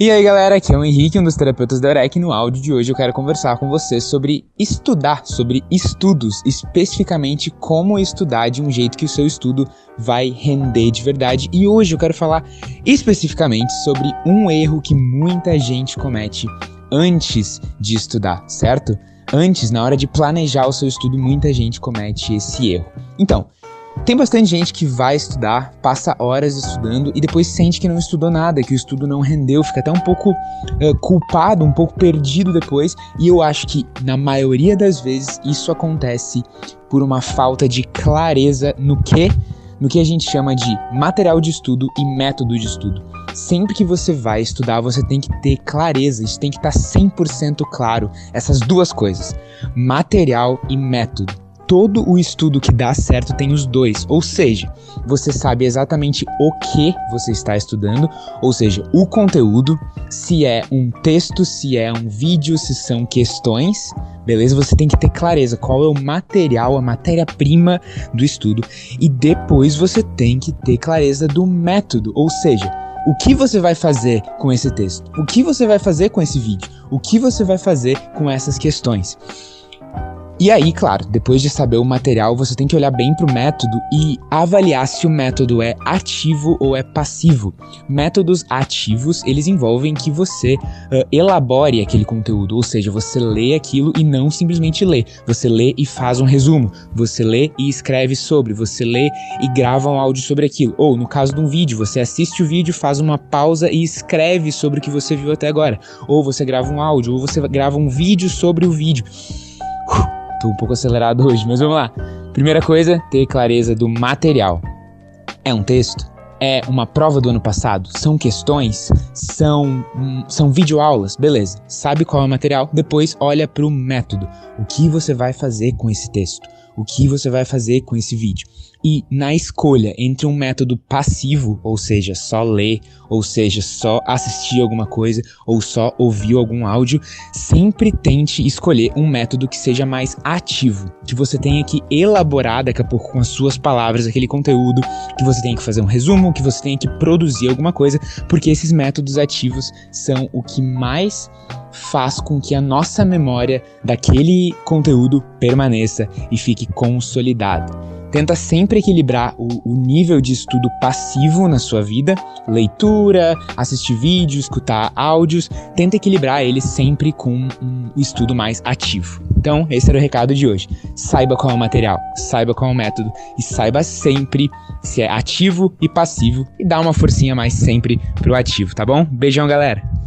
E aí galera, aqui é o Henrique, um dos terapeutas da Eurek. No áudio de hoje eu quero conversar com você sobre estudar, sobre estudos, especificamente como estudar de um jeito que o seu estudo vai render de verdade. E hoje eu quero falar especificamente sobre um erro que muita gente comete antes de estudar, certo? Antes, na hora de planejar o seu estudo, muita gente comete esse erro. Então, tem bastante gente que vai estudar, passa horas estudando e depois sente que não estudou nada, que o estudo não rendeu, fica até um pouco uh, culpado, um pouco perdido depois. E eu acho que na maioria das vezes isso acontece por uma falta de clareza no que no que a gente chama de material de estudo e método de estudo. Sempre que você vai estudar, você tem que ter clareza, isso tem que estar 100% claro, essas duas coisas, material e método todo o estudo que dá certo tem os dois, ou seja, você sabe exatamente o que você está estudando, ou seja, o conteúdo, se é um texto, se é um vídeo, se são questões, beleza? Você tem que ter clareza qual é o material, a matéria-prima do estudo, e depois você tem que ter clareza do método, ou seja, o que você vai fazer com esse texto? O que você vai fazer com esse vídeo? O que você vai fazer com essas questões? E aí, claro, depois de saber o material, você tem que olhar bem para o método e avaliar se o método é ativo ou é passivo. Métodos ativos, eles envolvem que você uh, elabore aquele conteúdo, ou seja, você lê aquilo e não simplesmente lê. Você lê e faz um resumo, você lê e escreve sobre, você lê e grava um áudio sobre aquilo. Ou, no caso de um vídeo, você assiste o vídeo, faz uma pausa e escreve sobre o que você viu até agora. Ou você grava um áudio, ou você grava um vídeo sobre o vídeo. Tô um pouco acelerado hoje, mas vamos lá. Primeira coisa, ter clareza do material. É um texto? É uma prova do ano passado? São questões? São, hum, são videoaulas? Beleza. Sabe qual é o material? Depois olha para o método. O que você vai fazer com esse texto? O que você vai fazer com esse vídeo? E na escolha entre um método passivo, ou seja, só ler, ou seja, só assistir alguma coisa, ou só ouvir algum áudio, sempre tente escolher um método que seja mais ativo, que você tenha que elaborar daqui a pouco com as suas palavras aquele conteúdo, que você tenha que fazer um resumo, que você tenha que produzir alguma coisa, porque esses métodos ativos são o que mais faz com que a nossa memória daquele conteúdo permaneça e fique consolidada. Tenta sempre equilibrar o, o, nível de estudo passivo na sua vida, leitura, assistir vídeos, escutar áudios. Tenta equilibrar ele sempre com um estudo mais ativo. Então, esse era o recado de hoje. Saiba qual é o material, saiba qual é o método e saiba sempre se é ativo e passivo e dá uma forcinha mais sempre pro ativo, tá bom? Beijão, galera!